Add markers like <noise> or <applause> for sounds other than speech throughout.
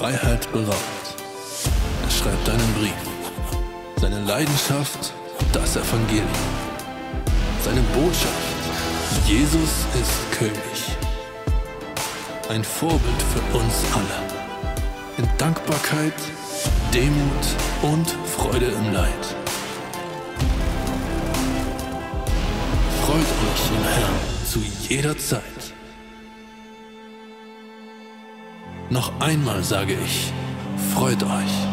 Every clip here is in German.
Freiheit beraubt. Er schreibt einen Brief, seine Leidenschaft, das Evangelium, seine Botschaft, Jesus ist König. Ein Vorbild für uns alle. In Dankbarkeit, Demut und Freude im Leid. Freut euch im Herrn zu jeder Zeit. Noch einmal sage ich, freut euch.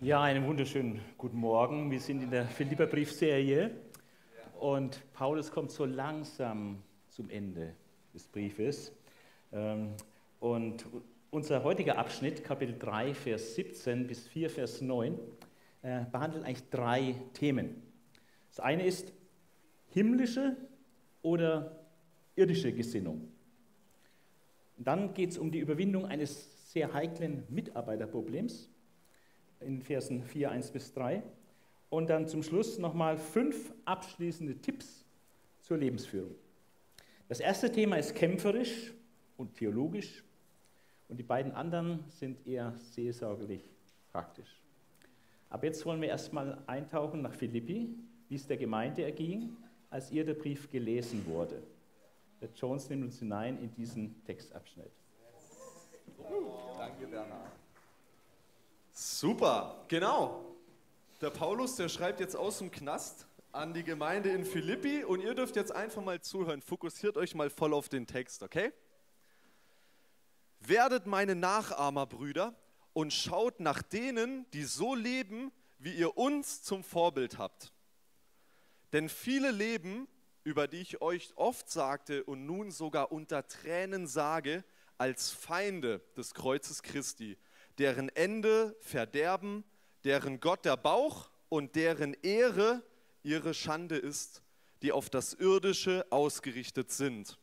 Ja, einen wunderschönen guten Morgen. Wir sind in der Philipperbriefserie und Paulus kommt so langsam zum Ende des Briefes. Ähm, und unser heutiger Abschnitt, Kapitel 3, Vers 17 bis 4, Vers 9, äh, behandelt eigentlich drei Themen. Das eine ist himmlische oder irdische Gesinnung. Dann geht es um die Überwindung eines sehr heiklen Mitarbeiterproblems in Versen 4, 1 bis 3. Und dann zum Schluss nochmal fünf abschließende Tipps zur Lebensführung. Das erste Thema ist kämpferisch und theologisch und die beiden anderen sind eher seelsorgerlich praktisch. Aber jetzt wollen wir erstmal eintauchen nach Philippi, wie es der Gemeinde erging, als ihr der Brief gelesen wurde. Der Jones nimmt uns hinein in diesen Textabschnitt. Danke, Bernhard. Super, genau. Der Paulus, der schreibt jetzt aus dem Knast an die Gemeinde in Philippi und ihr dürft jetzt einfach mal zuhören. Fokussiert euch mal voll auf den Text, okay? Werdet meine Nachahmer, Brüder, und schaut nach denen, die so leben, wie ihr uns zum Vorbild habt. Denn viele leben, über die ich euch oft sagte und nun sogar unter Tränen sage, als Feinde des Kreuzes Christi deren Ende Verderben, deren Gott der Bauch und deren Ehre ihre Schande ist, die auf das Irdische ausgerichtet sind.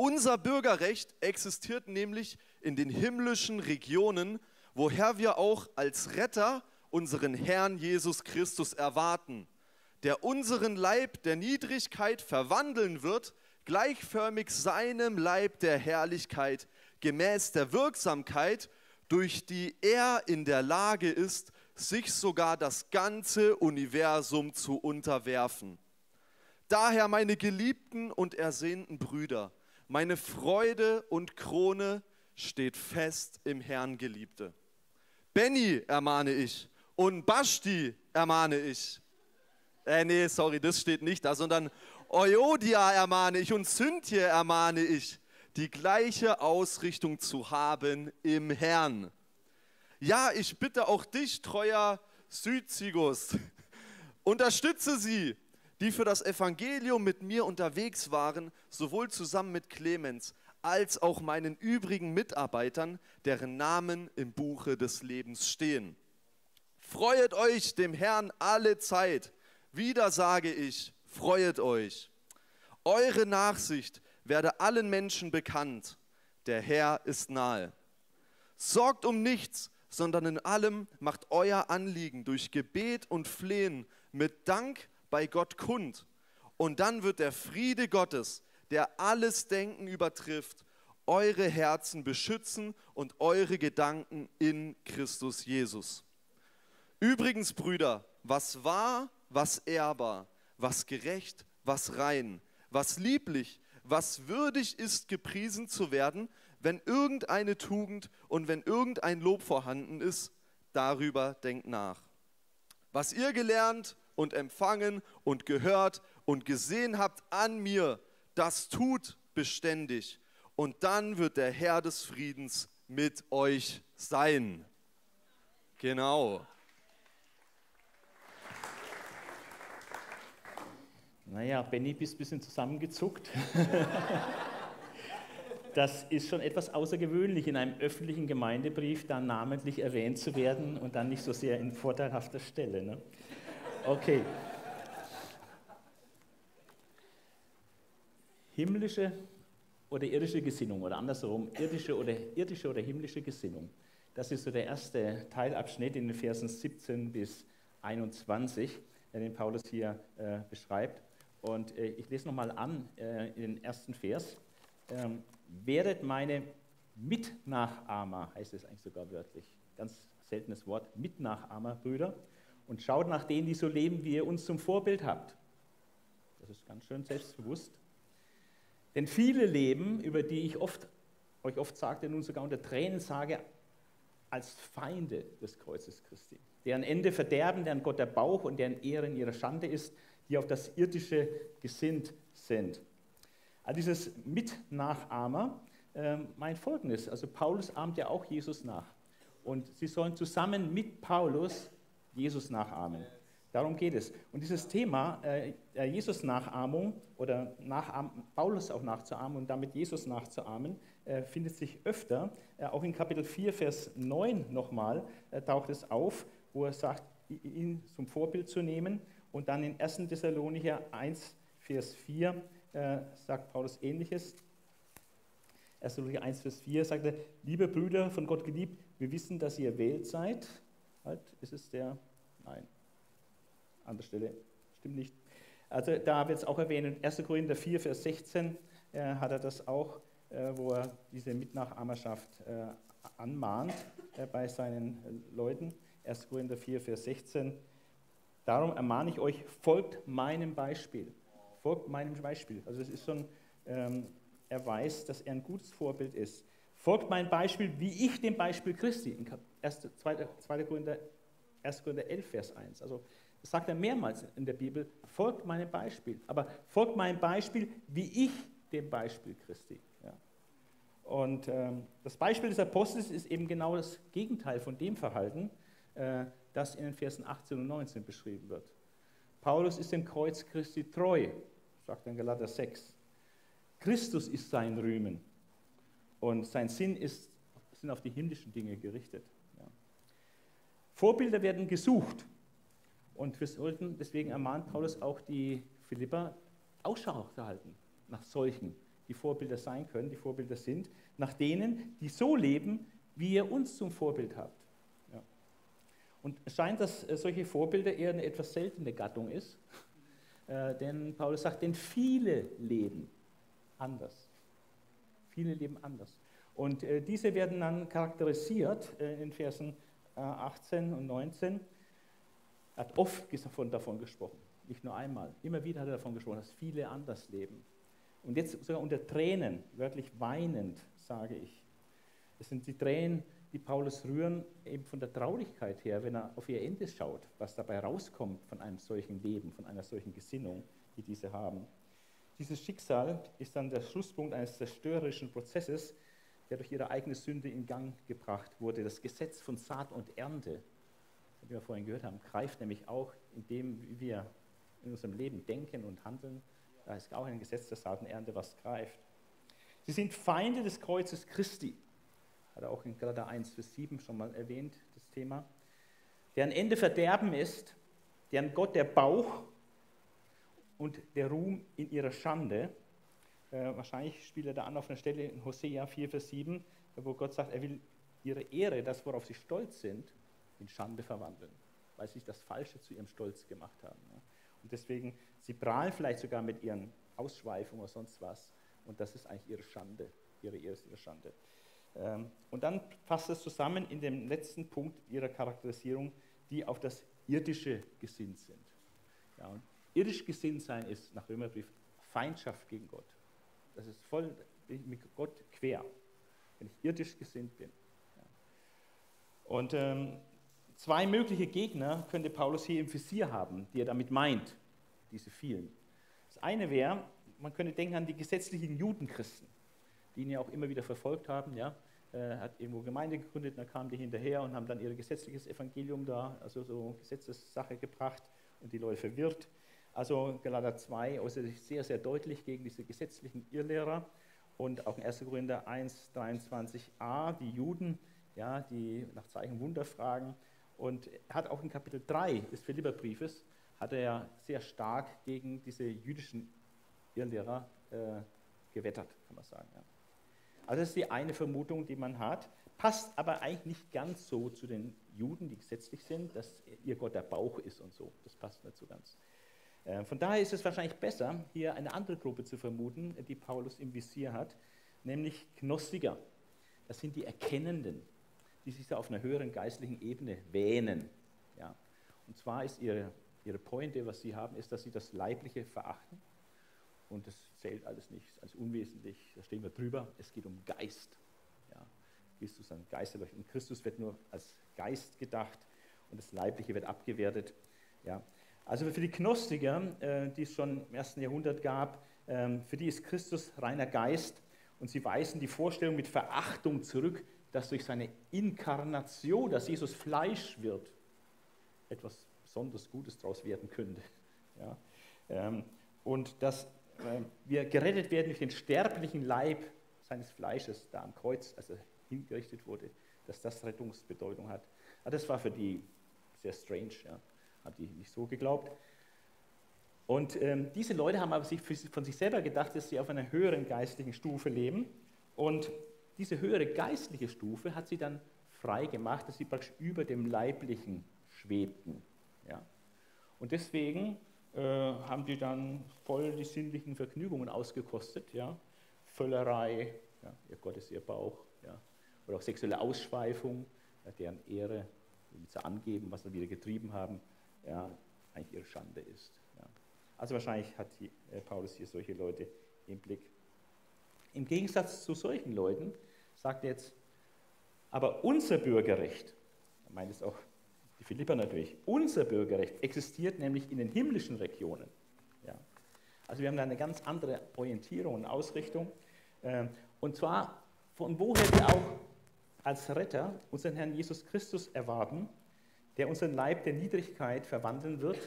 Unser Bürgerrecht existiert nämlich in den himmlischen Regionen, woher wir auch als Retter unseren Herrn Jesus Christus erwarten, der unseren Leib der Niedrigkeit verwandeln wird, gleichförmig seinem Leib der Herrlichkeit, gemäß der Wirksamkeit durch die er in der Lage ist, sich sogar das ganze Universum zu unterwerfen. Daher, meine geliebten und ersehnten Brüder, meine Freude und Krone steht fest im Herrn, Geliebte. Benny ermahne ich und Basti ermahne ich. Äh, nee, sorry, das steht nicht da, sondern Euodia ermahne ich und Cynthia ermahne ich die gleiche Ausrichtung zu haben im Herrn. Ja, ich bitte auch dich, treuer Südzigus, <laughs> unterstütze sie, die für das Evangelium mit mir unterwegs waren, sowohl zusammen mit Clemens als auch meinen übrigen Mitarbeitern, deren Namen im Buche des Lebens stehen. Freuet euch dem Herrn alle Zeit. Wieder sage ich, freuet euch. Eure Nachsicht werde allen Menschen bekannt, der Herr ist nahe. Sorgt um nichts, sondern in allem macht euer Anliegen durch Gebet und Flehen mit Dank bei Gott kund. Und dann wird der Friede Gottes, der alles Denken übertrifft, eure Herzen beschützen und eure Gedanken in Christus Jesus. Übrigens, Brüder, was wahr, was ehrbar, was gerecht, was rein, was lieblich, was würdig ist, gepriesen zu werden, wenn irgendeine Tugend und wenn irgendein Lob vorhanden ist, darüber denkt nach. Was ihr gelernt und empfangen und gehört und gesehen habt an mir, das tut beständig. Und dann wird der Herr des Friedens mit euch sein. Genau. Naja, Benny, bist ein bisschen zusammengezuckt. <laughs> das ist schon etwas außergewöhnlich, in einem öffentlichen Gemeindebrief dann namentlich erwähnt zu werden und dann nicht so sehr in vorteilhafter Stelle. Ne? Okay. Himmlische oder irdische Gesinnung oder andersherum, irdische oder, irdische oder himmlische Gesinnung. Das ist so der erste Teilabschnitt in den Versen 17 bis 21, den Paulus hier äh, beschreibt. Und äh, ich lese nochmal an äh, in den ersten Vers. Ähm, werdet meine Mitnachahmer, heißt es eigentlich sogar wörtlich, ganz seltenes Wort, Mitnachahmer, Brüder, und schaut nach denen, die so leben, wie ihr uns zum Vorbild habt. Das ist ganz schön selbstbewusst. Denn viele leben, über die ich oft, euch oft sagte, nun sogar unter Tränen sage, als Feinde des Kreuzes Christi, deren Ende Verderben, deren Gott der Bauch und deren Ehre in ihrer Schande ist, die auf das Irdische gesinnt sind. Also dieses Mitnachahmer äh, meint Folgendes, also Paulus ahmt ja auch Jesus nach und sie sollen zusammen mit Paulus Jesus nachahmen. Darum geht es. Und dieses Thema äh, Jesus-Nachahmung oder Nachahm, Paulus auch nachzuahmen und damit Jesus nachzuahmen, äh, findet sich öfter. Äh, auch in Kapitel 4, Vers 9 nochmal äh, taucht es auf, wo er sagt, ihn zum Vorbild zu nehmen. Und dann in 1. Thessalonicher 1, Vers 4 äh, sagt Paulus ähnliches. 1. Thessalonicher 1, Vers 4 sagt er, liebe Brüder, von Gott geliebt, wir wissen, dass ihr wählt seid. Halt, ist es der? Nein andere Stelle, stimmt nicht. Also da wird es auch erwähnt, in 1. Korinther 4, Vers 16 äh, hat er das auch, äh, wo er diese Mitnachahmerschaft äh, anmahnt äh, bei seinen äh, Leuten. 1. Korinther 4, Vers 16. Darum ermahne ich euch, folgt meinem Beispiel. Folgt meinem Beispiel. Also es ist schon, ähm, er weiß, dass er ein gutes Vorbild ist. Folgt meinem Beispiel, wie ich dem Beispiel Christi. In 1. 2. 2. Korinther, 1. Korinther 11, Vers 1. Also das sagt er mehrmals in der Bibel, folgt meinem Beispiel. Aber folgt meinem Beispiel, wie ich dem Beispiel Christi. Ja. Und ähm, das Beispiel des Apostels ist eben genau das Gegenteil von dem Verhalten, äh, das in den Versen 18 und 19 beschrieben wird. Paulus ist dem Kreuz Christi treu, sagt er in Galater 6. Christus ist sein Rühmen und sein Sinn ist, sind auf die himmlischen Dinge gerichtet. Vorbilder werden gesucht. Und wir sollten, deswegen ermahnt Paulus auch die Philipper, Ausschau zu halten nach solchen, die Vorbilder sein können, die Vorbilder sind, nach denen, die so leben, wie ihr uns zum Vorbild habt. Ja. Und es scheint, dass äh, solche Vorbilder eher eine etwas seltene Gattung ist, äh, denn Paulus sagt, denn viele leben anders. Viele leben anders. Und äh, diese werden dann charakterisiert äh, in Versen 18 äh, und 19 er hat oft davon gesprochen, nicht nur einmal. Immer wieder hat er davon gesprochen, dass viele anders leben. Und jetzt sogar unter Tränen, wörtlich weinend, sage ich. Es sind die Tränen, die Paulus rühren, eben von der Traurigkeit her, wenn er auf ihr Ende schaut, was dabei rauskommt von einem solchen Leben, von einer solchen Gesinnung, die diese haben. Dieses Schicksal ist dann der Schlusspunkt eines zerstörerischen Prozesses, der durch ihre eigene Sünde in Gang gebracht wurde. Das Gesetz von Saat und Ernte, wie wir vorhin gehört haben, greift nämlich auch in dem, wie wir in unserem Leben denken und handeln. Da ist auch ein Gesetz der Saatenernte, was greift. Sie sind Feinde des Kreuzes Christi. Hat er auch in Galater 1, Vers 7 schon mal erwähnt, das Thema. Deren Ende Verderben ist, deren Gott der Bauch und der Ruhm in ihrer Schande. Äh, wahrscheinlich spielt er da an auf einer Stelle in Hosea 4, Vers 7, wo Gott sagt, er will ihre Ehre, das, worauf sie stolz sind, in Schande verwandeln, weil sie das Falsche zu ihrem Stolz gemacht haben. Und deswegen, sie prahlen vielleicht sogar mit ihren Ausschweifungen oder sonst was. Und das ist eigentlich ihre Schande, ihre erste Schande. Ähm, und dann fasst es zusammen in dem letzten Punkt ihrer Charakterisierung, die auf das Irdische gesinnt sind. Ja, und irdisch gesinnt sein ist nach Römerbrief Feindschaft gegen Gott. Das ist voll mit Gott quer, wenn ich irdisch gesinnt bin. Und ähm, Zwei mögliche Gegner könnte Paulus hier im Visier haben, die er damit meint, diese vielen. Das eine wäre, man könnte denken an die gesetzlichen Judenchristen, die ihn ja auch immer wieder verfolgt haben. Ja? Er hat irgendwo Gemeinde gegründet, dann kamen die hinterher und haben dann ihr gesetzliches Evangelium da, also so Gesetzessache gebracht und die Leute verwirrt. Also Galater 2 äußert sich sehr, sehr deutlich gegen diese gesetzlichen Irrlehrer und auch in 1. Korinther 1, 23a, die Juden, ja, die nach Zeichen Wunder fragen, und hat auch in Kapitel 3 des Philipperbriefes, hat er ja sehr stark gegen diese jüdischen Irrlehrer äh, abgewettert, kann man sagen. Ja. Also das ist die eine Vermutung, die man hat, passt aber eigentlich nicht ganz so zu den Juden, die gesetzlich sind, dass ihr Gott der Bauch ist und so. Das passt nicht so ganz. Äh, von daher ist es wahrscheinlich besser, hier eine andere Gruppe zu vermuten, die Paulus im Visier hat, nämlich Gnostiker. Das sind die Erkennenden, die sich da auf einer höheren geistlichen Ebene wähnen. Ja. Und zwar ist ihre, ihre Pointe, was sie haben, ist, dass sie das Leibliche verachten. Und das zählt alles nicht, als unwesentlich, da stehen wir drüber, es geht um Geist. Ja. Christus ein Geisterleuchten. Und Christus wird nur als Geist gedacht und das Leibliche wird abgewertet. Ja. Also für die Gnostiker, äh, die es schon im ersten Jahrhundert gab, ähm, für die ist Christus reiner Geist und sie weisen die Vorstellung mit Verachtung zurück, dass durch seine Inkarnation, dass Jesus Fleisch wird, etwas besonders Gutes daraus werden könnte. <laughs> Ja. Ähm, und dass äh, wir gerettet werden durch den sterblichen Leib seines Fleisches da am Kreuz, als er hingerichtet wurde, dass das Rettungsbedeutung hat. Aber das war für die sehr strange. Ja haben die nicht so geglaubt. Und ähm, diese Leute haben aber sich von sich selber gedacht, dass sie auf einer höheren geistlichen Stufe leben. Und diese höhere geistliche Stufe hat sie dann frei gemacht, dass sie praktisch über dem Leiblichen schwebten. Ja. Und deswegen äh, haben die dann voll die sinnlichen Vergnügungen ausgekostet. Ja. Völlerei, ja, ihr Gott ist ihr Bauch. Ja. Oder auch sexuelle Ausschweifung, ja, deren Ehre, damit sie angeben, was sie wieder getrieben haben ja, eigentlich ihre Schande ist. Ja. Also wahrscheinlich hat die, äh, Paulus hier solche Leute im Blick. Im Gegensatz zu solchen Leuten sagt er jetzt, aber unser Bürgerrecht, er meint es auch die Philipper natürlich, unser Bürgerrecht existiert nämlich in den himmlischen Regionen. Ja. Also wir haben da eine ganz andere Orientierung und Ausrichtung. Ähm, und zwar von woher wir auch als Retter unseren Herrn Jesus Christus erwarten, der unseren Leib der Niedrigkeit verwandeln wird,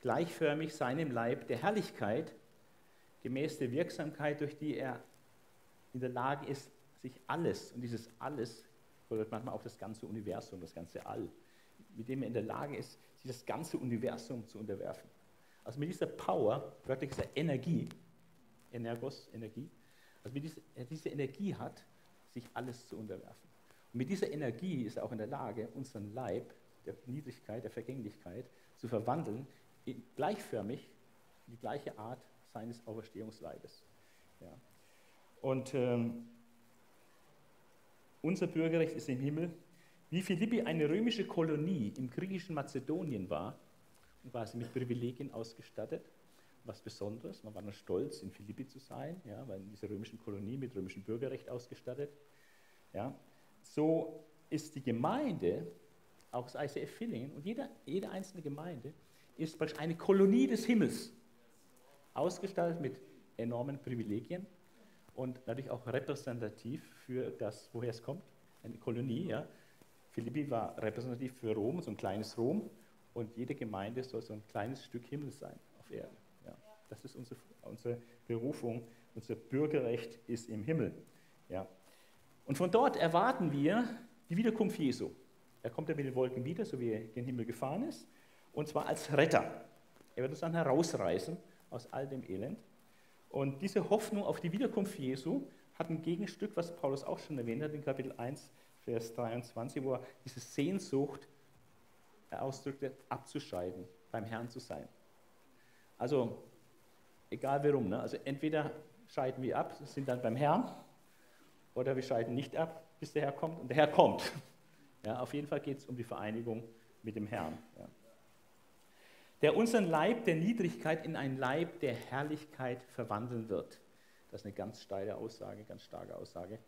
gleichförmig seinem Leib der Herrlichkeit, gemäß der Wirksamkeit, durch die er in der Lage ist, sich alles, und dieses alles bedeutet manchmal auch das ganze Universum, das ganze All, mit dem er in der Lage ist, sich das ganze Universum zu unterwerfen. Also mit dieser Power, wörtlich dieser Energie, Energos, Energie, also mit dieser, er diese Energie hat, sich alles zu unterwerfen. Und mit dieser Energie ist er auch in der Lage, unseren Leib der Niedrigkeit, der Vergänglichkeit zu verwandeln, in, gleichförmig die gleiche Art seines Auferstehungsleibes. Ja. Und ähm, unser Bürgerrecht ist im Himmel. Wie Philippi eine römische Kolonie im griechischen Mazedonien war, war sie mit Privilegien ausgestattet, was Besonderes. Man war dann stolz, in Philippi zu sein, ja, weil in dieser römischen Kolonie mit römischem Bürgerrecht ausgestattet. Ja. So ist die Gemeinde auch das ICF Villingen und jede, jede einzelne Gemeinde ist eine Kolonie des Himmels, ausgestattet mit enormen Privilegien und natürlich auch repräsentativ für das, woher es kommt, eine Kolonie. Ja. Philippi war repräsentativ für Rom, so ein kleines Rom, und jede Gemeinde soll so ein kleines Stück Himmel sein auf Erden. Ja. Das ist unsere, unsere Berufung, unser Bürgerrecht ist im Himmel. Ja. Und von dort erwarten wir die Wiederkunft Jesu. Er kommt ja mit den Wolken wieder, so wie er in den Himmel gefahren ist, und zwar als Retter. Er wird uns dann herausreißen aus all dem Elend. Und diese Hoffnung auf die Wiederkunft Jesu hat ein Gegenstück, was Paulus auch schon erwähnt hat in Kapitel 1, Vers 23, wo er diese Sehnsucht ausdrückte, abzuscheiden, beim Herrn zu sein. Also, egal warum, ne? also entweder scheiden wir ab, sind dann beim Herrn, oder wir scheiden nicht ab, bis der Herr kommt, und der Herr kommt. Ja, auf jeden Fall geht es um die Vereinigung mit dem Herrn. Ja. Der unseren Leib der Niedrigkeit in einen Leib der Herrlichkeit verwandeln wird. Das ist eine ganz steile Aussage, ganz starke Aussage.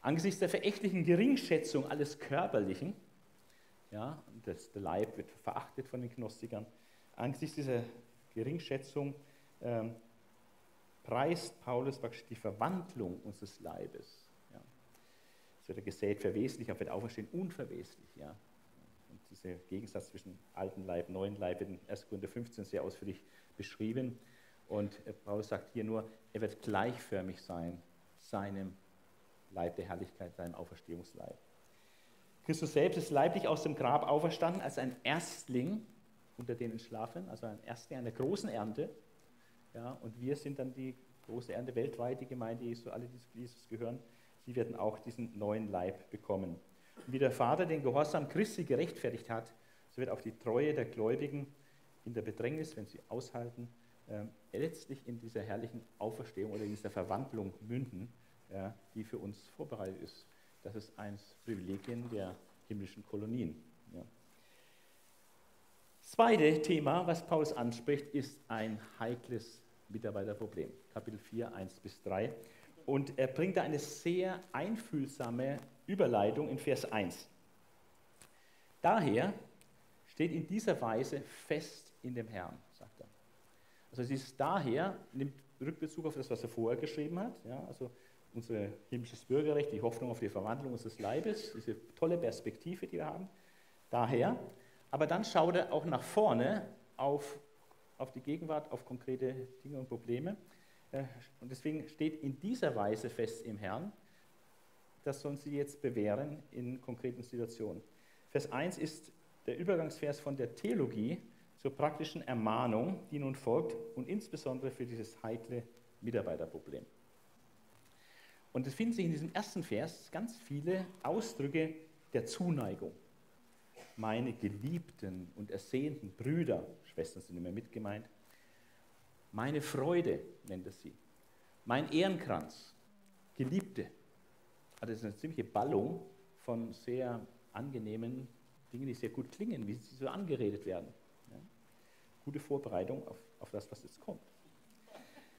Angesichts der verächtlichen Geringschätzung alles Körperlichen, ja, das, der Leib wird verachtet von den Gnostikern, angesichts dieser Geringschätzung ähm, preist Paulus praktisch die Verwandlung unseres Leibes es wird gesät verweslich, aber wird auferstehen unverweslich. Ja. Und dieser Gegensatz zwischen alten Leib, neuen Leib wird in 1. Korinther 15 sehr ausführlich beschrieben. Und Paulus sagt hier nur, er wird gleichförmig sein, seinem Leib der Herrlichkeit, seinem Auferstehungsleib. Christus selbst ist leiblich aus dem Grab auferstanden als ein Erstling unter den Entschlafenen, also ein Erstling einer großen Ernte. Ja, und wir sind dann die große Ernte, weltweit die Gemeinde Jesu, alle, die zu Jesus gehören, sie werden auch diesen neuen Leib bekommen. Und wie der Vater den Gehorsam Christi gerechtfertigt hat, so wird auch die Treue der Gläubigen in der Bedrängnis, wenn sie aushalten, äh, letztlich in dieser herrlichen Auferstehung oder in dieser Verwandlung münden, ja, die für uns vorbereitet ist. Das ist eines Privilegien der himmlischen Kolonien. Ja. Zweite Thema, was Paulus anspricht, ist ein heikles Mitarbeiterproblem. Kapitel 4, 1 bis 3. Und er bringt da eine sehr einfühlsame Überleitung in Vers 1. Daher steht in dieser Weise fest in dem Herrn, sagt er. Also es ist daher, nimmt Rückbezug auf das, was er vorher geschrieben hat, ja, also unser himmlisches Bürgerrecht, die Hoffnung auf die Verwandlung unseres Leibes, diese tolle Perspektive, die wir haben. Daher, aber dann schaut er auch nach vorne auf, auf die Gegenwart, auf konkrete Dinge und Probleme. Äh, und deswegen steht in dieser Weise fest im Herrn, das sollen sie jetzt bewähren in konkreten Situationen. Vers 1 ist der Übergangsvers von der Theologie zur praktischen Ermahnung, die nun folgt und insbesondere für dieses heikle Mitarbeiterproblem. Und es finden sich in diesem ersten Vers ganz viele Ausdrücke der Zuneigung. Meine geliebten und ersehnten Brüder, Schwestern sind immer mitgemeint, meine Freude nennt er sie, mein Ehrenkranz, Geliebte. Also das ist eine ziemliche Ballung von sehr angenehmen Dingen, die sehr gut klingen, wie sie so angeredet werden. Ja? Gute Vorbereitung auf, auf das, was jetzt kommt.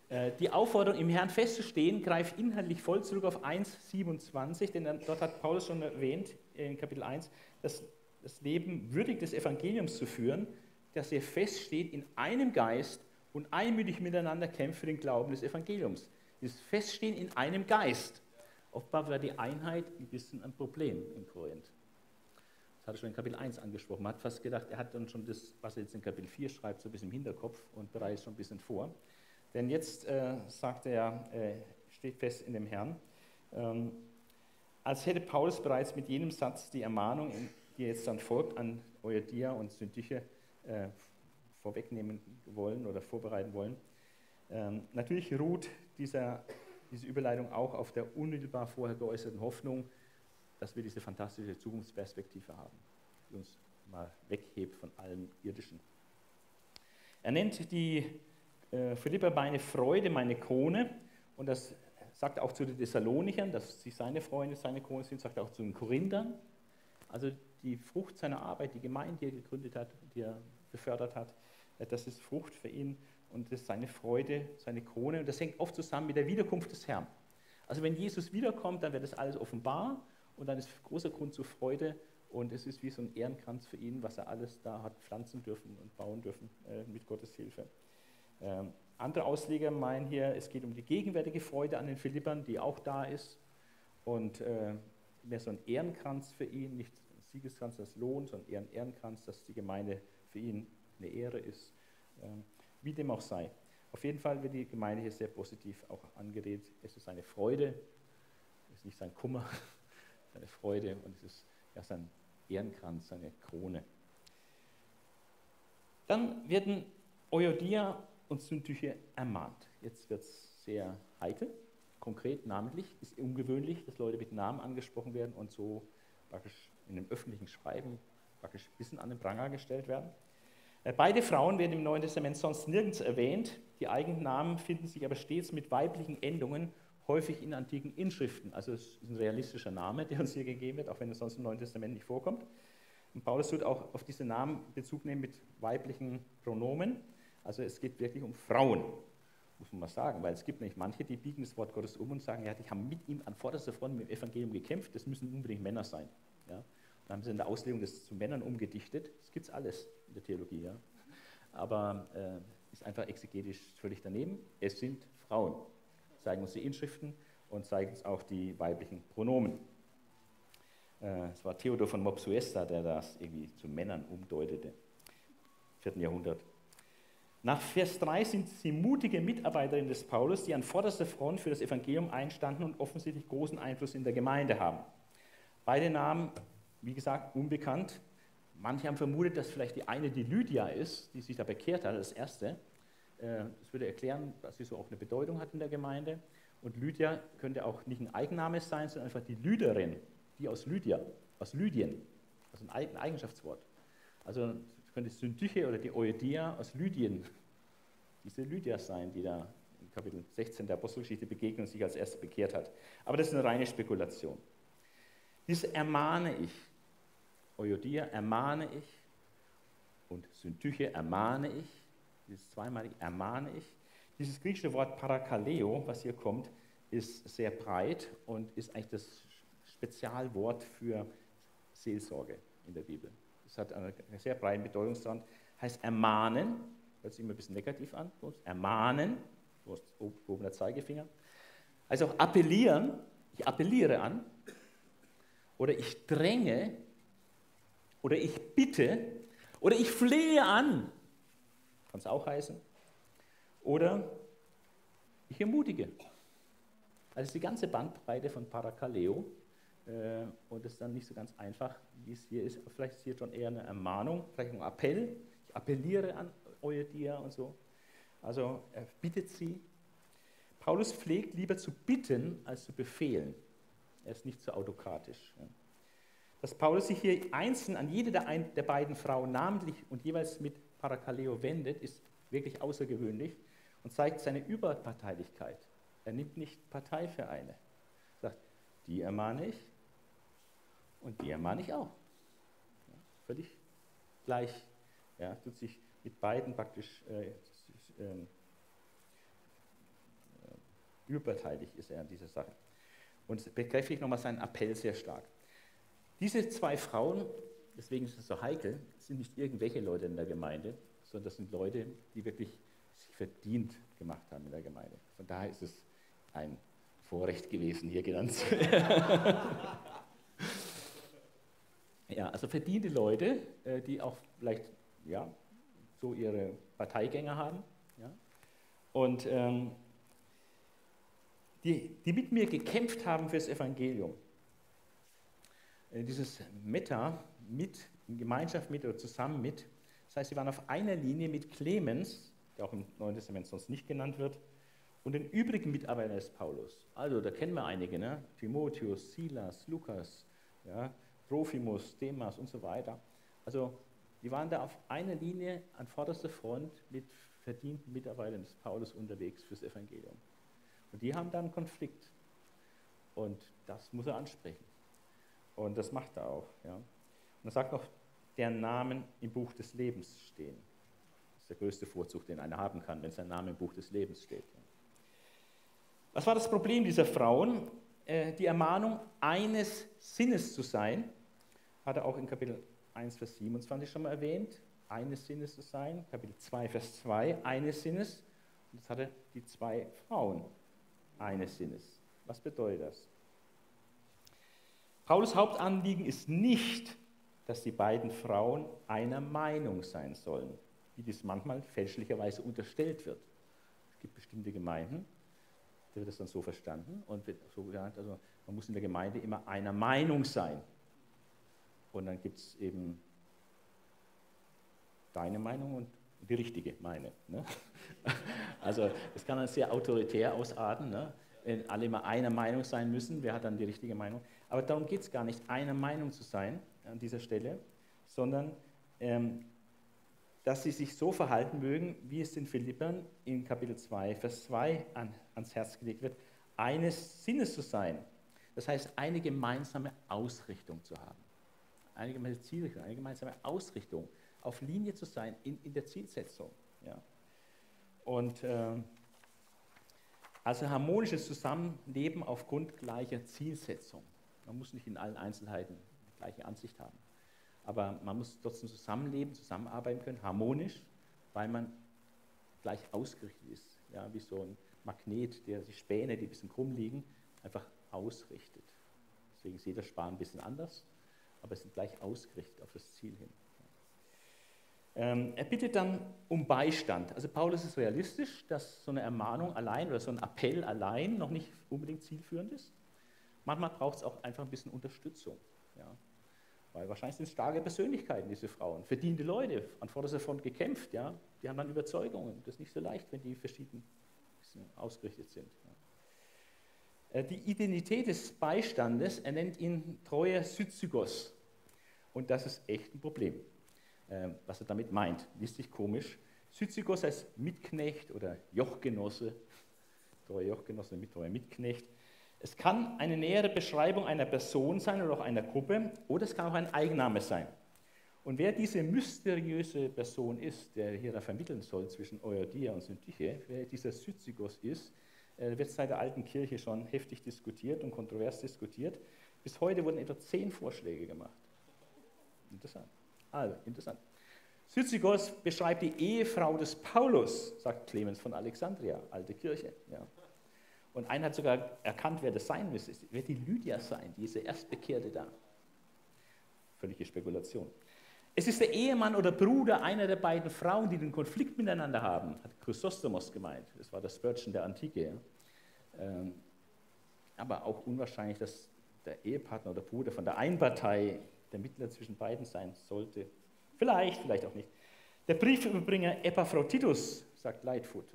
Äh, die Aufforderung, im Herrn festzustehen, greift inhaltlich voll zurück auf 1,27, denn dort hat Paulus schon erwähnt, in Kapitel 1, dass das Leben würdig des Evangeliums zu führen, dass er feststeht in einem Geist und einmütig miteinander kämpft für den Glauben des Evangeliums. Dieses Feststehen in einem Geist. Offenbar war die Einheit ein bisschen ein Problem in Korinth. Das hat er schon in Kapitel 1 angesprochen. Man hat fast gedacht, er hat dann schon das, was er jetzt in Kapitel 4 schreibt, so ein bisschen im Hinterkopf und bereitet schon ein bisschen vor. Denn jetzt äh, sagt er, äh, steht fest in dem Herrn, ähm, als hätte Paulus bereits mit jenem Satz die Ermahnung, die jetzt dann folgt, an Euodia und Syntyche äh, vorwegnehmen wollen oder vorbereiten wollen. Ähm, natürlich ruht dieser, diese Überleitung auch auf der unmittelbar vorher geäußerten Hoffnung, dass wir diese fantastische Zukunftsperspektive haben, die uns mal weghebt von allem Irdischen. Er nennt die äh, Philippa meine Freude, meine Krone. Und das sagt auch zu den Thessalonichern, dass sie seine Freunde, seine Krone sind, sagt auch zu den Korinthern. Also die Frucht seiner Arbeit, die Gemeinde, die er gegründet hat, die er befördert hat, das ist Frucht für ihn und das ist seine Freude, seine Krone. Und das hängt oft zusammen mit der Wiederkunft des Herrn. Also wenn Jesus wiederkommt, dann wird das alles offenbar und dann ist großer Grund zur Freude und es ist wie so ein Ehrenkranz für ihn, was er alles da hat pflanzen dürfen und bauen dürfen äh, mit Gottes Hilfe. Ähm, andere Ausleger meinen hier, es geht um die gegenwärtige Freude an den Philippern, die auch da ist. Und äh, mehr so ein Ehrenkranz für ihn, nicht ein Siegeskranz, das Lohn, sondern eher ein Ehrenkranz, dass die Gemeinde für ihn eine Ehre ist. Ähm, wie dem auch sei. Auf jeden Fall wird die Gemeinde hier sehr positiv auch angeredet. Es ist eine Freude, es ist nicht sein Kummer, <laughs> seine Freude und es ist ja sein Ehrenkranz, seine Krone. Dann werden Euodia und Sündtücher ermahnt. Jetzt wird es sehr heikel, konkret, namentlich. Ist ungewöhnlich, dass Leute mit Namen angesprochen werden und so praktisch in einem öffentlichen Schreiben praktisch ein bisschen an den Pranger gestellt werden. Äh, beide Frauen werden im Neuen Testament sonst nirgends erwähnt. Die eigenen Namen finden sich aber stets mit weiblichen Endungen, häufig in antiken Inschriften. Also es ist ein realistischer Name, der uns hier gegeben wird, auch wenn es sonst im Neuen Testament nicht vorkommt. Und Paulus tut auch auf diese Namen Bezug nehmen mit weiblichen Pronomen. Also es geht wirklich um Frauen, muss man mal sagen, weil es gibt nämlich manche, die biegen das Wort Gottes um und sagen, ja, die haben mit ihm an vorderster Front mit dem Evangelium gekämpft, das müssen unbedingt Männer sein. Ja. Dann haben sie in der Auslegung das zu Männern umgedichtet. Das gibt es alles in der Theologie. Ja. Aber äh, ist einfach exegetisch völlig daneben. Es sind Frauen. Zeigen uns die Inschriften und zeigen uns auch die weiblichen Pronomen. Äh, es war Theodor von Mopsuesta, der das irgendwie zu Männern umdeutete. Im 4. Jahrhundert. Nach Vers 3 sind sie mutige Mitarbeiterinnen des Paulus, die an vorderster Front für das Evangelium einstanden und offensichtlich großen Einfluss in der Gemeinde haben. Beide Namen, wie gesagt, unbekannt. Manche haben vermutet, dass vielleicht die eine die Lydia ist, die sich da bekehrt hat, als erste. Äh, das würde erklären, dass sie so auch eine Bedeutung hat in der Gemeinde. Und Lydia könnte auch nicht ein Eigenname sein, sondern einfach die Lyderin, die aus Lydia, aus Lydien, also ein Eigenschaftswort. Also könnte Syntyche oder die Eudia aus Lydien, diese Lydia sein, die da in Kapitel 16 der Apostelgeschichte begegnet und sich als erste bekehrt hat. Aber das ist eine reine Spekulation. Dies ermahne ich, Euodia ermahne ich und Syntyche ermahne ich, dieses zweimalige ermahne ich. Dieses griechische Wort Parakaleo, was hier kommt, ist sehr breit und ist eigentlich das Spezialwort für Seelsorge in der Bibel. Es hat eine sehr breite Bedeutungsstand. Heißt ermahnen, hört sich immer ein bisschen negativ an. Ermahnen, oben der Zeigefinger. Also auch appellieren, ich appelliere an. Oder ich dränge. Oder ich bitte. Oder ich flehe an. Kann es auch heißen. Oder ich ermutige. Also die ganze Bandbreite von Parakaleo äh, und es ist dann nicht so ganz einfach, wie es hier ist. Vielleicht ist hier schon eher eine Ermahnung, vielleicht ein Appell. Ich appelliere an Euodia und so. Also er bittet sie. Paulus pflegt lieber zu bitten als zu befehlen. Er ist nicht so autokratisch. Dass Paulus sich hier einzeln an jede der, ein, der beiden Frauen namentlich und jeweils mit Parakaleo wendet, ist wirklich außergewöhnlich und zeigt seine Überparteilichkeit. Er nimmt nicht Partei für eine. Er sagt, die ermahne ich, und die ermahne ich auch. Ja, völlig gleich. Ja, tut sich mit beiden praktisch äh, äh, überteilig ist er an dieser Sache. Und bekräftigt nochmal seinen Appell sehr stark. Diese zwei Frauen, deswegen ist es so heikel, sind nicht irgendwelche Leute in der Gemeinde, sondern das sind Leute, die wirklich sich verdient gemacht haben in der Gemeinde. Von daher ist es ein Vorrecht gewesen, hier genannt zu werden. <laughs> Ja, also verdiente Leute, äh, die auch vielleicht ja, so ihre Parteigänger haben. Ja, und ähm, die, die mit mir gekämpft haben fürs Evangelium. Äh, dieses Meta, mit, in Gemeinschaft mit oder zusammen mit, das heißt, sie waren auf einer Linie mit Clemens, der auch im Neuen Testament sonst nicht genannt wird, und den übrigen Mitarbeitern des Paulus. Also, da kennen wir einige, ne? Timotheus, Silas, Lukas, ja? Trophimus, Demas und so weiter. Also die waren da auf einer Linie an vorderster Front mit verdienten Mitarbeitern des Paulus unterwegs fürs Evangelium. Und die haben da einen Konflikt. Und das muss er ansprechen. Und das macht er auch. Ja. Und er sagt noch, deren Namen im Buch des Lebens stehen. Das ist der größte Vorzug, den einer haben kann, wenn sein Name im Buch des Lebens steht. Was war das Problem dieser Frauen? Äh, die Ermahnung, eines Sinnes zu sein, hat er auch in Kapitel 1, Vers 27 schon mal erwähnt, eines Sinnes zu sein. Kapitel 2, Vers 2, eines Sinnes. Und jetzt hat er die zwei Frauen eines Sinnes. Was bedeutet das? Paulus Hauptanliegen ist nicht, dass die beiden Frauen einer Meinung sein sollen, wie dies manchmal fälschlicherweise unterstellt wird. Es gibt bestimmte Gemeinden, da wird das dann so verstanden und wird so gesagt, also man muss in der Gemeinde immer einer Meinung sein. Und dann gibt es eben deine Meinung und die richtige meine. Ne? <laughs> Also das kann dann sehr autoritär ausarten, ne? wenn alle immer einer Meinung sein müssen, wer hat dann die richtige Meinung. Aber darum geht es gar nicht, einer Meinung zu sein an dieser Stelle, sondern ähm, dass sie sich so verhalten mögen, wie es den Philippern in Kapitel 2, Vers 2 an, ans Herz gelegt wird, eines Sinnes zu sein. Das heißt, eine gemeinsame Ausrichtung zu haben. Eine gemeinsame Zielrichtung, eine gemeinsame Ausrichtung, auf Linie zu sein in, in der Zielsetzung. Ja. Und äh, also harmonisches Zusammenleben aufgrund gleicher Zielsetzung. Man muss nicht in allen Einzelheiten die gleiche Ansicht haben aber man muss trotzdem zusammenleben, zusammenarbeiten können, harmonisch, weil man gleich ausgerichtet ist, ja, wie so ein Magnet, der die Späne, die ein bisschen krumm liegen, einfach ausrichtet. Deswegen ist jeder Span ein bisschen anders, aber es sind gleich ausgerichtet auf das Ziel hin. Ähm, er bittet dann um Beistand. Also Paulus ist realistisch, dass so eine Ermahnung allein oder so ein Appell allein noch nicht unbedingt zielführend ist. Manchmal braucht es auch einfach ein bisschen Unterstützung. Ja. Weil wahrscheinlich sind es starke Persönlichkeiten, diese Frauen. Verdiente Leute, an vorderster Front gekämpft, ja. Die haben dann Überzeugungen. Das ist nicht so leicht, wenn die verschieden ausgerichtet sind. Ja. Äh, die Identität des Beistandes, er nennt ihn treuer Syzygos. Und das ist echt ein Problem, äh, was er damit meint. Liest sich komisch. Syzygos heißt Mitknecht oder Jochgenosse, treuer Jochgenosse, mit treuer Mitknecht. Es kann eine nähere Beschreibung einer Person sein oder auch einer Gruppe oder es kann auch ein Eigenname sein. Und wer diese mysteriöse Person ist, der hier da vermitteln soll zwischen Euodia und Syntyche, wer dieser Syzygos ist, äh, wird seit der alten Kirche schon heftig diskutiert und kontrovers diskutiert. Bis heute wurden etwa zehn Vorschläge gemacht. Interessant. Also, interessant. Syzygos beschreibt die Ehefrau des Paulus, sagt Clemens von Alexandria, alte Kirche. Ja. Und einer hat sogar erkannt, wer das sein müsste. Es wird die Lydia sein, diese Erstbekehrte da. Völlige Spekulation. Es ist der Ehemann oder Bruder einer der beiden Frauen, die den Konflikt miteinander haben, hat Chrysostomos gemeint. Das war das Spurgeon der Antike. Ähm, aber auch unwahrscheinlich, dass der Ehepartner oder Bruder von der einen Partei der Mittler zwischen beiden sein sollte. Vielleicht, vielleicht auch nicht. Der Briefüberbringer Epaphroditus, sagt Lightfoot.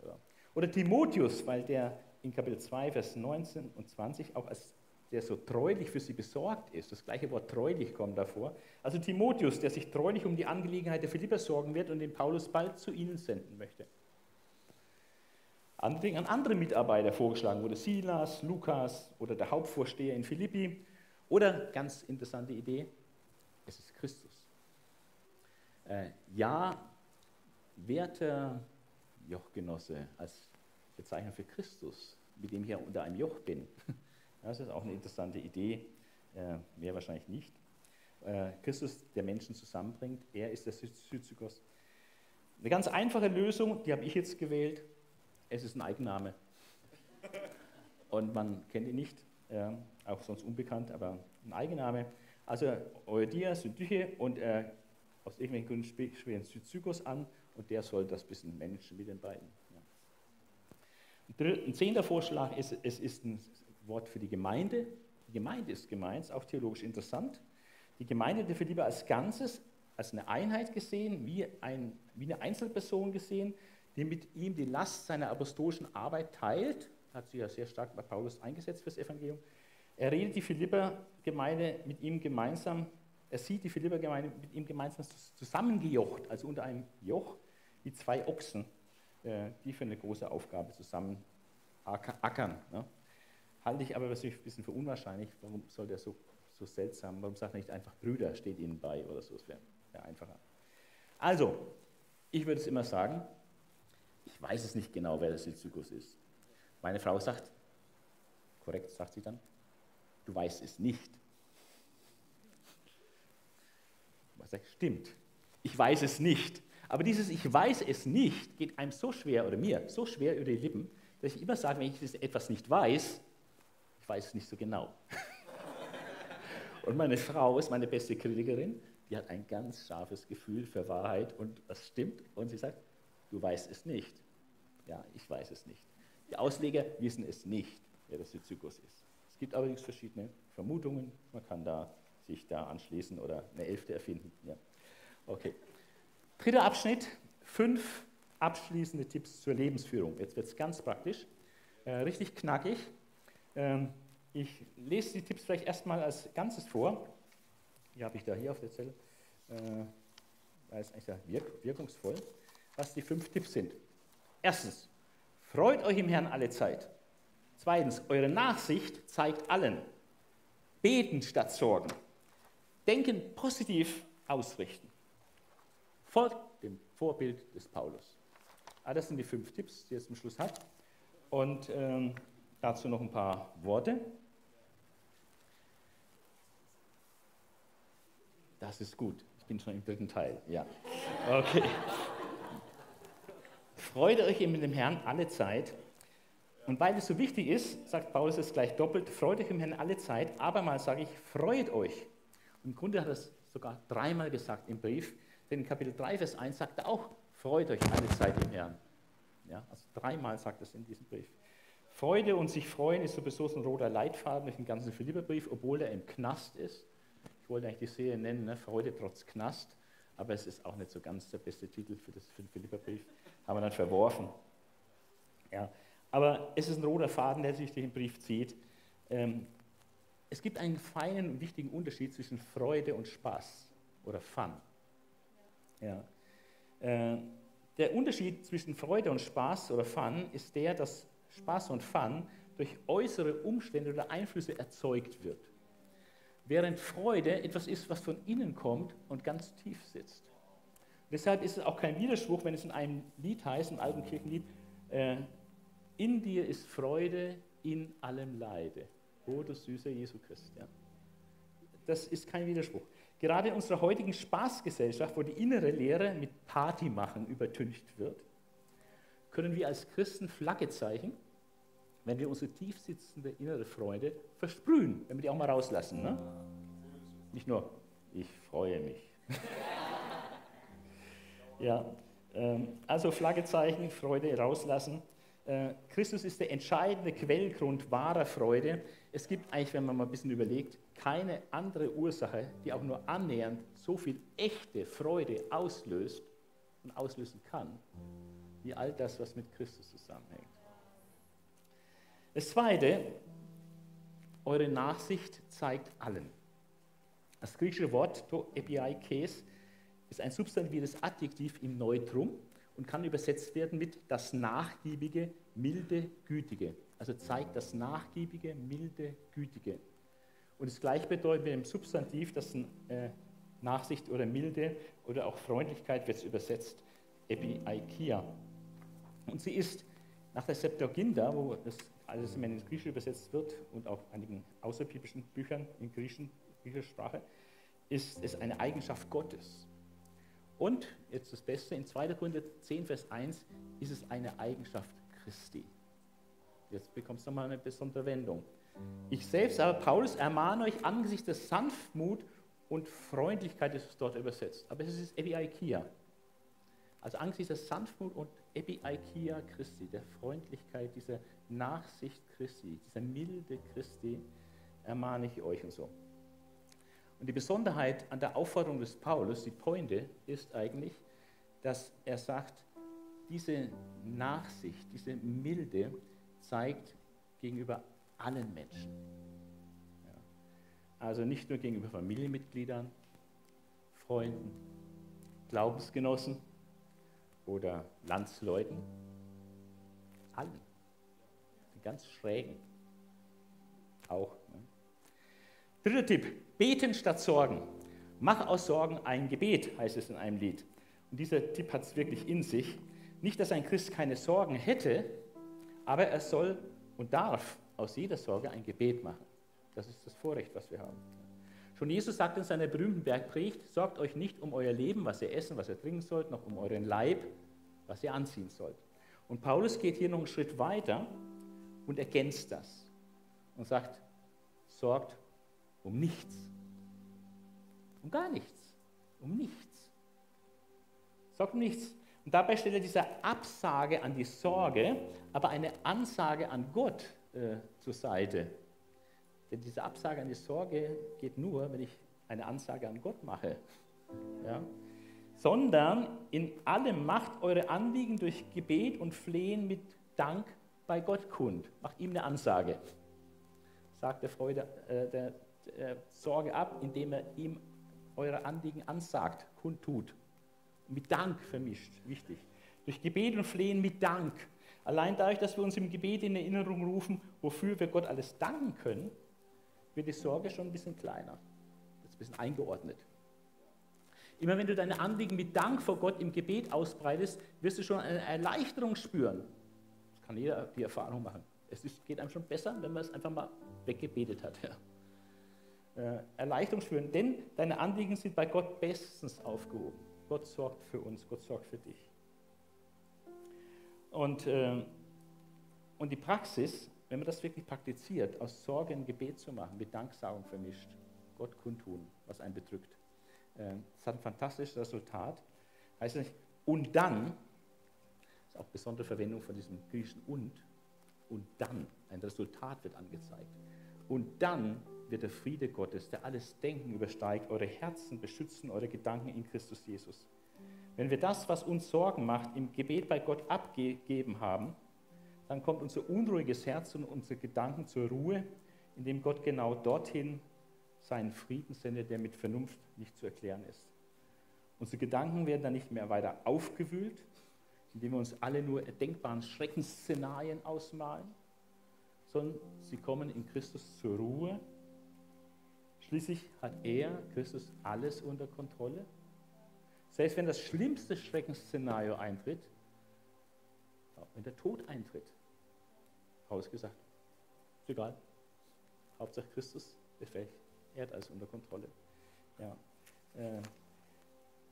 Oder Timotheus, weil der in Kapitel 2, Vers 19 und 20 auch als der so treulich für sie besorgt ist. Das gleiche Wort treulich kommt davor. Also Timotheus, der sich treulich um die Angelegenheit der Philipper sorgen wird und den Paulus bald zu ihnen senden möchte. Andere an andere Mitarbeiter vorgeschlagen wurde Silas, Lukas oder der Hauptvorsteher in Philippi. Oder, ganz interessante Idee, es ist Christus. Äh, ja, werter Jochgenosse, als Bezeichnung für Christus, mit dem ich ja unter einem Joch bin. <laughs> Das ist auch eine interessante Idee, äh, mehr wahrscheinlich nicht. Äh, Christus, der Menschen zusammenbringt, er ist der Syzygos. Eine ganz einfache Lösung, die habe ich jetzt gewählt. Es ist ein Eigenname. <laughs> Und man kennt ihn nicht, auch sonst unbekannt, aber ein Eigenname. Also Eudia, Syntyche und äh, aus irgendwelchen Gründen spricht Syzygos an und der soll das bisschen managen mit den beiden. Ein zehnter Vorschlag ist, es ist ein Wort für die Gemeinde. Die Gemeinde ist gemeint, auch theologisch interessant. Die Gemeinde der Philipper als Ganzes, als eine Einheit gesehen, wie, ein, wie eine Einzelperson gesehen, die mit ihm die Last seiner apostolischen Arbeit teilt. Hat sich ja sehr stark bei Paulus eingesetzt für das Evangelium. Er redet die Philipper-Gemeinde mit ihm gemeinsam, er sieht die Philipper-Gemeinde mit ihm gemeinsam zusammengejocht, also unter einem Joch, wie zwei Ochsen die für eine große Aufgabe zusammen ackern. Ne? Halte ich aber natürlich ein bisschen für unwahrscheinlich. Warum soll der so, so seltsam, warum sagt er nicht einfach Brüder, steht ihnen bei oder so, das wäre wär einfacher. Also, ich würde es immer sagen, ich weiß es nicht genau, wer der Silzykus ist. Meine Frau sagt, korrekt sagt sie dann, du weißt es nicht. Was sagt, stimmt, ich weiß es nicht. Aber dieses Ich weiß es nicht geht einem so schwer, oder mir, so schwer über die Lippen, dass ich immer sage, wenn ich etwas nicht weiß, ich weiß es nicht so genau. und meine Frau ist meine beste Kritikerin, die hat ein ganz scharfes Gefühl für Wahrheit und was stimmt. Und sie sagt, du weißt es nicht. Ja, ich weiß es nicht. Die Ausleger wissen es nicht, wer der Syzygus ist. Es gibt allerdings verschiedene Vermutungen. Man kann da sich da anschließen oder eine Elfte erfinden. Ja. Okay. Dritter Abschnitt, fünf abschließende Tipps zur Lebensführung. Jetzt wird es ganz praktisch, äh, richtig knackig. Ähm, ich lese die Tipps vielleicht erstmal als Ganzes vor. Die habe ich da hier auf der Zelle. Äh, da ist eigentlich wirk wirkungsvoll, was die fünf Tipps sind. Erstens, freut euch im Herrn alle Zeit. Zweitens, eure Nachsicht zeigt allen. Beten statt Sorgen. Denken positiv ausrichten. Folgt dem Vorbild des Paulus. Ah, das sind die fünf Tipps, die er zum Schluss hat. Und ähm, dazu noch ein paar Worte. Das ist gut. Ich bin schon im dritten Teil. Ja. Okay. Freut euch in dem Herrn alle Zeit. Und weil es so wichtig ist, sagt Paulus es gleich doppelt, freut euch im Herrn alle Zeit. Aber mal sage ich, freut euch. Und Im Grunde hat er es sogar dreimal gesagt im Brief. Denn in Kapitel 3, Vers 1 sagt er auch, freut euch alle Zeit im Herrn. Ja, also dreimal sagt es in diesem Brief. Freude und sich freuen ist sowieso so ein roter Leitfaden durch den ganzen Philipperbrief, obwohl er im Knast ist. Ich wollte eigentlich die Serie nennen, ne? Freude trotz Knast, aber es ist auch nicht so ganz der beste Titel für, das, für den Philipperbrief. Haben wir dann verworfen. Ja. Aber es ist ein roter Faden, der sich durch den Brief zieht. Ähm, es gibt einen feinen und wichtigen Unterschied zwischen Freude und Spaß oder Fun. Ja. Äh, der Unterschied zwischen Freude und Spaß oder Fun ist der, dass Spaß und Fun durch äußere Umstände oder Einflüsse erzeugt wird. Während Freude etwas ist, was von innen kommt und ganz tief sitzt. Deshalb ist es auch kein Widerspruch, wenn es in einem Lied heißt, im alten Kirchenlied, äh, in dir ist Freude in allem Leide. Oh, du süßer Jesu Christ. Ja. Das ist kein Widerspruch. Gerade in unserer heutigen Spaßgesellschaft, wo die innere Lehre mit Party machen übertüncht wird, können wir als Christen Flagge zeichnen, wenn wir unsere tief sitzende innere Freude versprühen, wenn wir die auch mal rauslassen. Ne? Nicht nur, ich freue mich. <laughs> ja, ähm, also Flaggezeichen, Freude rauslassen. Äh, Christus ist der entscheidende Quellgrund wahrer Freude. Es gibt eigentlich, wenn man mal ein bisschen überlegt, keine andere Ursache, die auch nur annähernd so viel echte Freude auslöst und auslösen kann, wie all das, was mit Christus zusammenhängt. Das Zweite, eure Nachsicht zeigt allen. Das griechische Wort to epiaikes ist ein substantives Adjektiv im Neutrum und kann übersetzt werden mit das Nachgiebige, Milde, Gütige. Also zeigt das Nachgiebige, Milde, Gütige. Und ist gleichbedeutend mit dem Substantiv, das äh, Nachsicht oder Milde oder auch Freundlichkeit wird übersetzt, Epiaikia. Und sie ist nach der Septuaginta, wo das alles immer ins Griechische übersetzt wird und auch einigen außerbiblischen Büchern in Griechen, griechischer Sprache, ist es eine Eigenschaft Gottes. Und, jetzt das Beste, in 2. Korinther 10, Vers 1 ist es eine Eigenschaft Christi. Jetzt bekommst du nochmal eine besondere Wendung. Ich selbst, aber Paulus, ermahne euch angesichts der Sanftmut und Freundlichkeit, ist es dort übersetzt. Aber es ist Epiaikia. Also angesichts der Sanftmut und Epiaikia Christi, der Freundlichkeit, dieser Nachsicht Christi, dieser Milde Christi, ermahne ich euch und so. Und die Besonderheit an der Aufforderung des Paulus, die Pointe, ist eigentlich, dass er sagt, diese Nachsicht, diese Milde zeigt gegenüber allen Menschen. Ja. Also nicht nur gegenüber Familienmitgliedern, Freunden, Glaubensgenossen oder Landsleuten, allen, die ganz schrägen auch. Ne? Dritter Tipp, beten statt Sorgen. Mach aus Sorgen ein Gebet, heißt es in einem Lied. Und dieser Tipp hat es wirklich in sich. Nicht, dass ein Christ keine Sorgen hätte, aber er soll und darf aus jeder Sorge ein Gebet machen. Das ist das Vorrecht, was wir haben. Schon Jesus sagt in seiner berühmten Bergpredigt, sorgt euch nicht um euer Leben, was ihr essen, was ihr trinken sollt, noch um euren Leib, was ihr anziehen sollt. Und Paulus geht hier noch einen Schritt weiter und ergänzt das und sagt, sorgt um nichts. Um gar nichts. Um nichts. Sorgt um nichts. Und dabei stellt er diese Absage an die Sorge, aber eine Ansage an Gott äh, zur Seite. Denn diese Absage an die Sorge geht nur, wenn ich eine Ansage an Gott mache. Ja? Sondern in allem macht eure Anliegen durch Gebet und Flehen mit Dank bei Gott kund. Macht ihm eine Ansage. Sagt der Freude, äh, der, der Sorge ab, indem er ihm eure Anliegen ansagt, kundtut mit Dank vermischt, wichtig. Durch Gebet und Flehen mit Dank. Allein dadurch, dass wir uns im Gebet in Erinnerung rufen, wofür wir Gott alles danken können, wird die Sorge schon ein bisschen kleiner, ein bisschen eingeordnet. Immer wenn du deine Anliegen mit Dank vor Gott im Gebet ausbreitest, wirst du schon eine Erleichterung spüren. Das kann jeder die Erfahrung machen. Es ist, geht einem schon besser, wenn man es einfach mal weggebetet hat. Ja. Äh, Erleichterung spüren, denn deine Anliegen sind bei Gott bestens aufgehoben. Gott sorgt für uns, Gott sorgt für dich. Und, äh, und die Praxis, wenn man das wirklich praktiziert, aus Sorge ein Gebet zu machen, mit Danksagung vermischt, Gott kundtun, was einen bedrückt. Äh, das hat ein fantastisches Resultat. Heißt nicht, und dann, das ist auch besondere Verwendung von diesem griechischen und, und dann, ein Resultat wird angezeigt. Und dann wird der Friede Gottes, der alles Denken übersteigt, eure Herzen beschützen, eure Gedanken in Christus Jesus. Wenn wir das, was uns Sorgen macht, im Gebet bei Gott abgegeben haben, dann kommt unser unruhiges Herz und unsere Gedanken zur Ruhe, indem Gott genau dorthin seinen Frieden sendet, der mit Vernunft nicht zu erklären ist. Unsere Gedanken werden dann nicht mehr weiter aufgewühlt, indem wir uns alle nur denkbaren Schreckensszenarien ausmalen, sondern sie kommen in Christus zur Ruhe. Schließlich hat er, Christus, alles unter Kontrolle. Selbst wenn das schlimmste Schreckensszenario eintritt, wenn der Tod eintritt, Paulus gesagt, ist egal, Hauptsache Christus befähigt, er hat alles unter Kontrolle. Ja. Äh,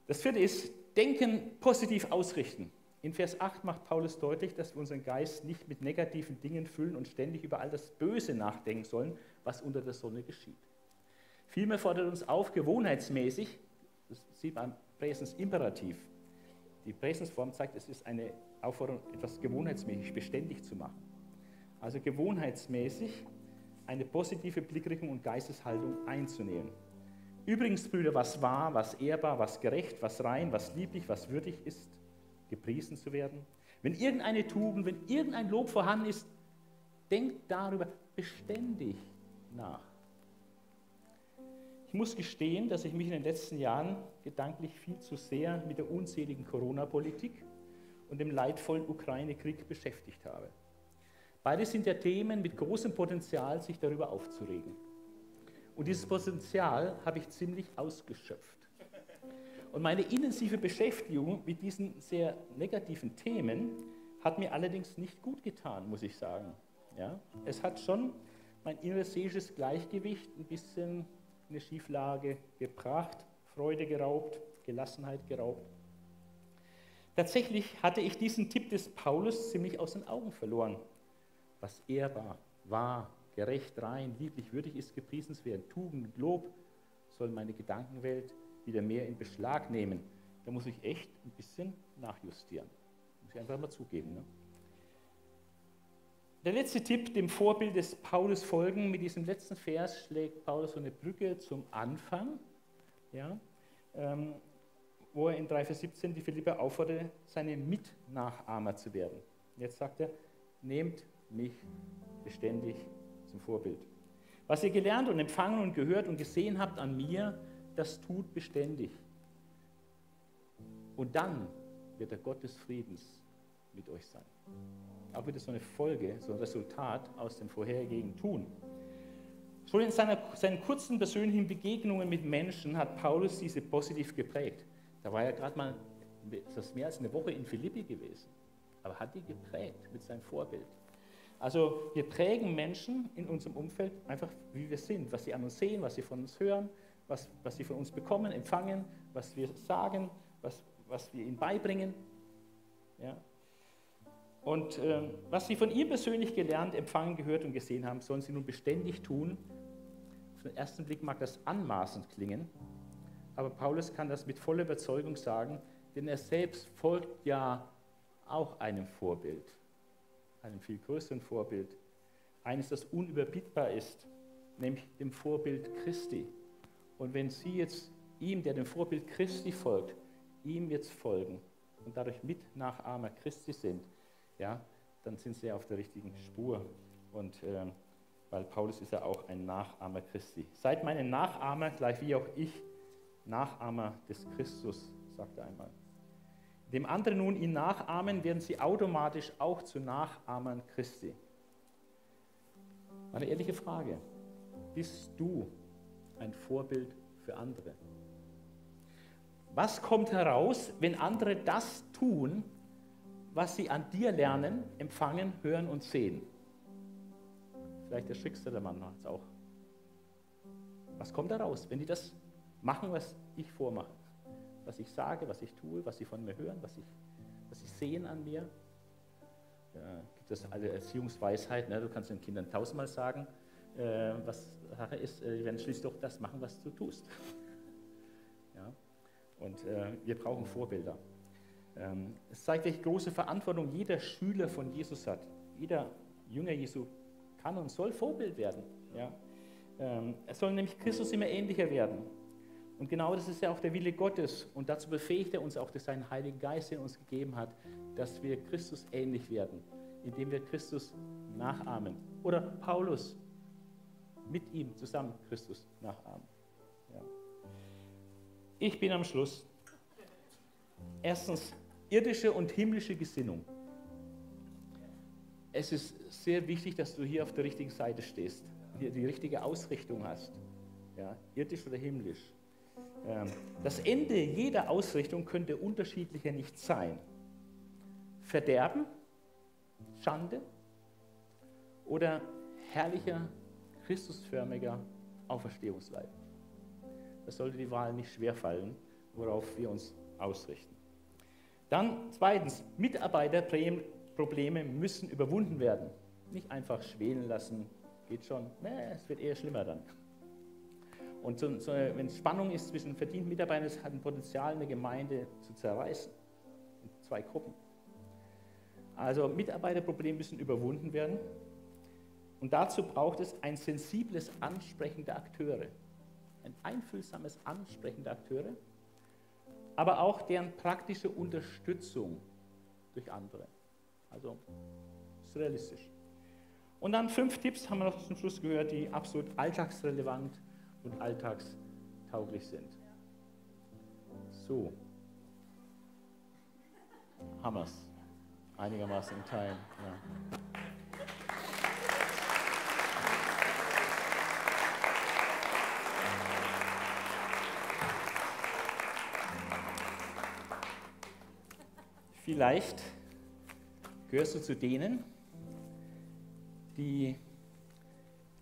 das vierte ist, denken, positiv ausrichten. In Vers 8 macht Paulus deutlich, dass wir unseren Geist nicht mit negativen Dingen füllen und ständig über all das Böse nachdenken sollen, was unter der Sonne geschieht. Vielmehr fordert uns auf, gewohnheitsmäßig, das sieht man Präsens Imperativ, die Präsensform zeigt, es ist eine Aufforderung, etwas gewohnheitsmäßig beständig zu machen. Also gewohnheitsmäßig eine positive Blickrichtung und Geisteshaltung einzunehmen. Übrigens, Brüder, was wahr, was ehrbar, was gerecht, was rein, was lieblich, was würdig ist, gepriesen zu werden. Wenn irgendeine Tugend, wenn irgendein Lob vorhanden ist, denkt darüber beständig nach. Muss gestehen, dass ich mich in den letzten Jahren gedanklich viel zu sehr mit der unzähligen Corona-Politik und dem leidvollen Ukraine-Krieg beschäftigt habe. Beides sind ja Themen mit großem Potenzial, sich darüber aufzuregen. Und dieses Potenzial habe ich ziemlich ausgeschöpft. Und meine intensive Beschäftigung mit diesen sehr negativen Themen hat mir allerdings nicht gut getan, muss ich sagen. Ja? Es hat schon mein inneres seelisches Gleichgewicht ein bisschen eine Schieflage gebracht, Freude geraubt, Gelassenheit geraubt. Tatsächlich hatte ich diesen Tipp des Paulus ziemlich aus den Augen verloren. Was ehrbar, wahr, gerecht, rein, lieblich, würdig ist, gepriesenswert, Tugend, Lob soll meine Gedankenwelt wieder mehr in Beschlag nehmen. Da muss ich echt ein bisschen nachjustieren. Muss ich einfach mal zugeben. Ne? Der letzte Tipp, dem Vorbild des Paulus folgen. Mit diesem letzten Vers schlägt Paulus so eine Brücke zum Anfang, ja, ähm, wo er in 3, Vers 17 die Philipper aufforderte, seine Mitnachahmer zu werden. Jetzt sagt er, nehmt mich beständig zum Vorbild. Was ihr gelernt und empfangen und gehört und gesehen habt an mir, das tut beständig. Und dann wird der Gott des Friedens mit euch sein. Auch wieder so eine Folge, so ein Resultat aus dem vorherigen Tun. Schon in seiner, seinen kurzen persönlichen Begegnungen mit Menschen hat Paulus diese positiv geprägt. Da war er gerade mal, das mehr als eine Woche in Philippi gewesen, aber hat die geprägt mit seinem Vorbild. Also wir prägen Menschen in unserem Umfeld einfach, wie wir sind, was sie an uns sehen, was sie von uns hören, was, was sie von uns bekommen, empfangen, was wir sagen, was, was wir ihnen beibringen. Ja? Und äh, was sie von ihm persönlich gelernt, empfangen, gehört und gesehen haben, sollen sie nun beständig tun. Auf den ersten Blick mag das anmaßend klingen, aber Paulus kann das mit voller Überzeugung sagen, denn er selbst folgt ja auch einem Vorbild, einem viel größeren Vorbild, eines, das unüberbietbar ist, nämlich dem Vorbild Christi. Und wenn Sie jetzt ihm, der dem Vorbild Christi folgt, ihm jetzt folgen und dadurch Mitnachahmer Christi sind, ja, dann sind Sie auf der richtigen Spur. Und äh, weil Paulus ist ja auch ein Nachahmer Christi. Seid meine Nachahmer, gleich wie auch ich Nachahmer des Christus, sagt er einmal. Dem anderen nun ihn nachahmen, werden sie automatisch auch zu Nachahmern Christi. Eine ehrliche Frage. Bist du ein Vorbild für andere. Was kommt heraus, wenn andere das tun, was sie an dir lernen, empfangen, hören und sehen? Vielleicht erschrickst du der Mann jetzt auch. Was kommt heraus, wenn die das machen, was ich vormache? Was ich sage, was ich tue, was sie von mir hören, was, ich, was sie sehen an mir? Ja, gibt es alle Erziehungsweisheit, ne? du kannst den Kindern tausendmal sagen, äh, was Sache ist, äh, die werden schließlich doch das machen, was du tust. <laughs> ja? Und äh, wir brauchen Vorbilder. Ähm, es zeigt, welche große Verantwortung jeder Schüler von Jesus hat. Jeder Jünger Jesu kann und soll Vorbild werden. Ja? Ähm, er soll nämlich Christus immer ähnlicher werden. Und genau das ist ja auch der Wille Gottes. Und dazu befähigt er uns auch durch seinen Heiligen Geist, er uns gegeben hat, dass wir Christus ähnlich werden, indem wir Christus nachahmen. Oder Paulus mit ihm zusammen Christus nachahmen. Ja. Ich bin am Schluss. Erstens, irdische und himmlische Gesinnung. Es ist sehr wichtig, dass du hier auf der richtigen Seite stehst, hier die richtige Ausrichtung hast. Ja, irdisch oder himmlisch. Ähm, das Ende jeder Ausrichtung könnte unterschiedlicher nicht sein. Verderben, Schande oder herrlicher, christusförmiger Auferstehungsleib. Das sollte die Wahl nicht schwerfallen, worauf wir uns ausrichten. Dann zweitens, Mitarbeiterprobleme müssen überwunden werden. Nicht einfach schwelen lassen, geht schon, nee, es wird eher schlimmer dann. Und so, so, wenn Spannung ist zwischen verdienten Mitarbeitern, es hat ein Potenzial, eine Gemeinde zu zerreißen. In zwei Gruppen. Also Mitarbeiterprobleme müssen überwunden werden. Und dazu braucht es ein sensibles Ansprechen der Akteure. Ein einfühlsames Ansprechen der Akteure, aber auch deren praktische Unterstützung durch andere. Also ist realistisch. Und dann fünf Tipps haben wir noch zum Schluss gehört, die absolut alltagsrelevant und alltagstauglich sind. So. Es. Einigermaßen in Teilen. Ja. Vielleicht gehörst du zu denen, die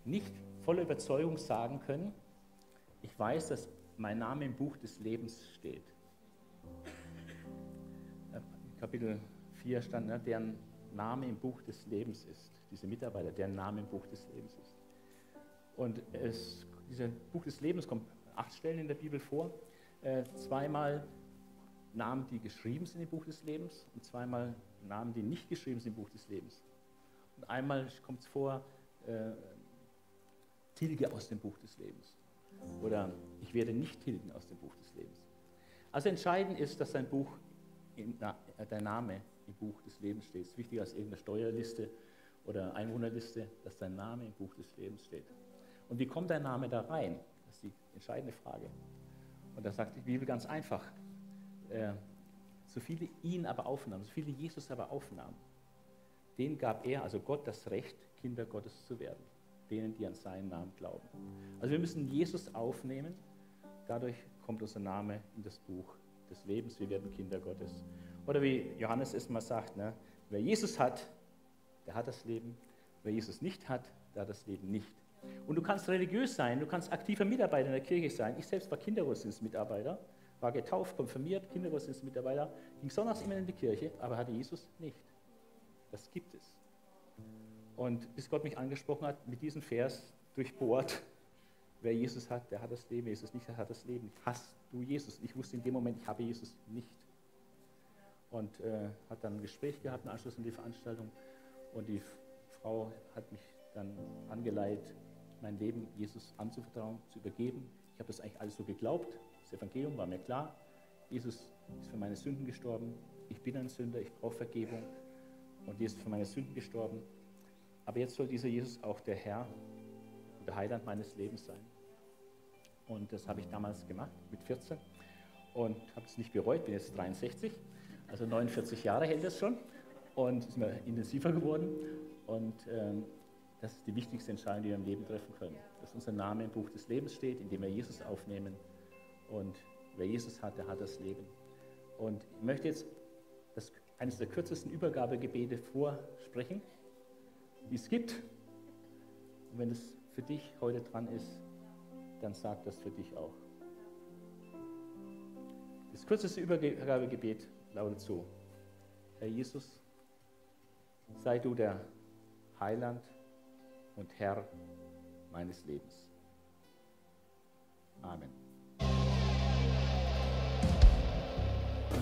nicht voller Überzeugung sagen können, ich weiß, dass mein Name im Buch des Lebens steht. Kapitel 4 stand, ne, deren Name im Buch des Lebens ist. Diese Mitarbeiter, deren Name im Buch des Lebens ist. Und es, dieses Buch des Lebens kommt acht Stellen in der Bibel vor. Äh, zweimal Namen, die geschrieben sind im Buch des Lebens und zweimal Namen, die nicht geschrieben sind im Buch des Lebens. Und einmal kommt es vor, äh, tilge aus dem Buch des Lebens. Oder ich werde nicht tilgen aus dem Buch des Lebens. Also entscheidend ist, dass dein Buch, äh, dein Name im Buch des Lebens steht. Es ist wichtiger als irgendeine Steuerliste oder Einwohnerliste, dass dein Name im Buch des Lebens steht. Und wie kommt dein Name da rein? Das ist die entscheidende Frage. Und da sagt die Bibel ganz einfach, äh, so viele ihn aber aufnahmen, so viele Jesus aber aufnahmen, denen gab er, also Gott, das Recht, Kinder Gottes zu werden. Denen, die an seinen Namen glauben. Also wir müssen Jesus aufnehmen. Dadurch kommt unser Name in das Buch des Lebens. Wir werden Kinder Gottes. Oder wie Johannes es mal sagt, ne? wer Jesus hat, der hat das Leben. Wer Jesus nicht hat, der hat das Leben nicht. Und du kannst religiös sein, du kannst aktiver Mitarbeiter in der Kirche sein. Ich selbst war Kindergottesdienstmitarbeiter war getauft, konfirmiert, Kindergottesdienstmitarbeiter, ging sonntags immer in die Kirche, aber hatte Jesus nicht. Das gibt es. Und bis Gott mich angesprochen hat, mit diesem Vers durchbohrt, <laughs> wer Jesus hat, der hat das Leben, Jesus nicht, der hat das Leben. Hast du Jesus? Ich wusste in dem Moment, ich habe Jesus nicht. Und äh, hat dann ein Gespräch gehabt im Anschluss an die Veranstaltung. Und die Frau hat mich dann angeleitet, mein Leben Jesus anzuvertrauen, zu übergeben. Ich habe das eigentlich alles so geglaubt, das Evangelium war mir klar. Jesus ist für meine Sünden gestorben. Ich bin ein Sünder, ich brauche Vergebung. Und Jesus ist für meine Sünden gestorben. Aber jetzt soll dieser Jesus auch der Herr und der Heiland meines Lebens sein. Und das habe ich damals gemacht, mit 14. Und habe es nicht bereut, bin jetzt 63. Also 49 Jahre hält das schon. Und ist mir intensiver geworden. Und ähm, das ist die wichtigste Entscheidung, die wir im Leben treffen können. Dass unser Name im Buch des Lebens steht, indem wir Jesus aufnehmen und wer Jesus hat, der hat das Leben. Und ich möchte jetzt das, eines der kürzesten Übergabegebete vorsprechen, die es gibt. Und wenn es für dich heute dran ist, dann sag das für dich auch. Das kürzeste Übergabegebet lautet so: Herr Jesus, sei du der Heiland und Herr meines Lebens. Amen.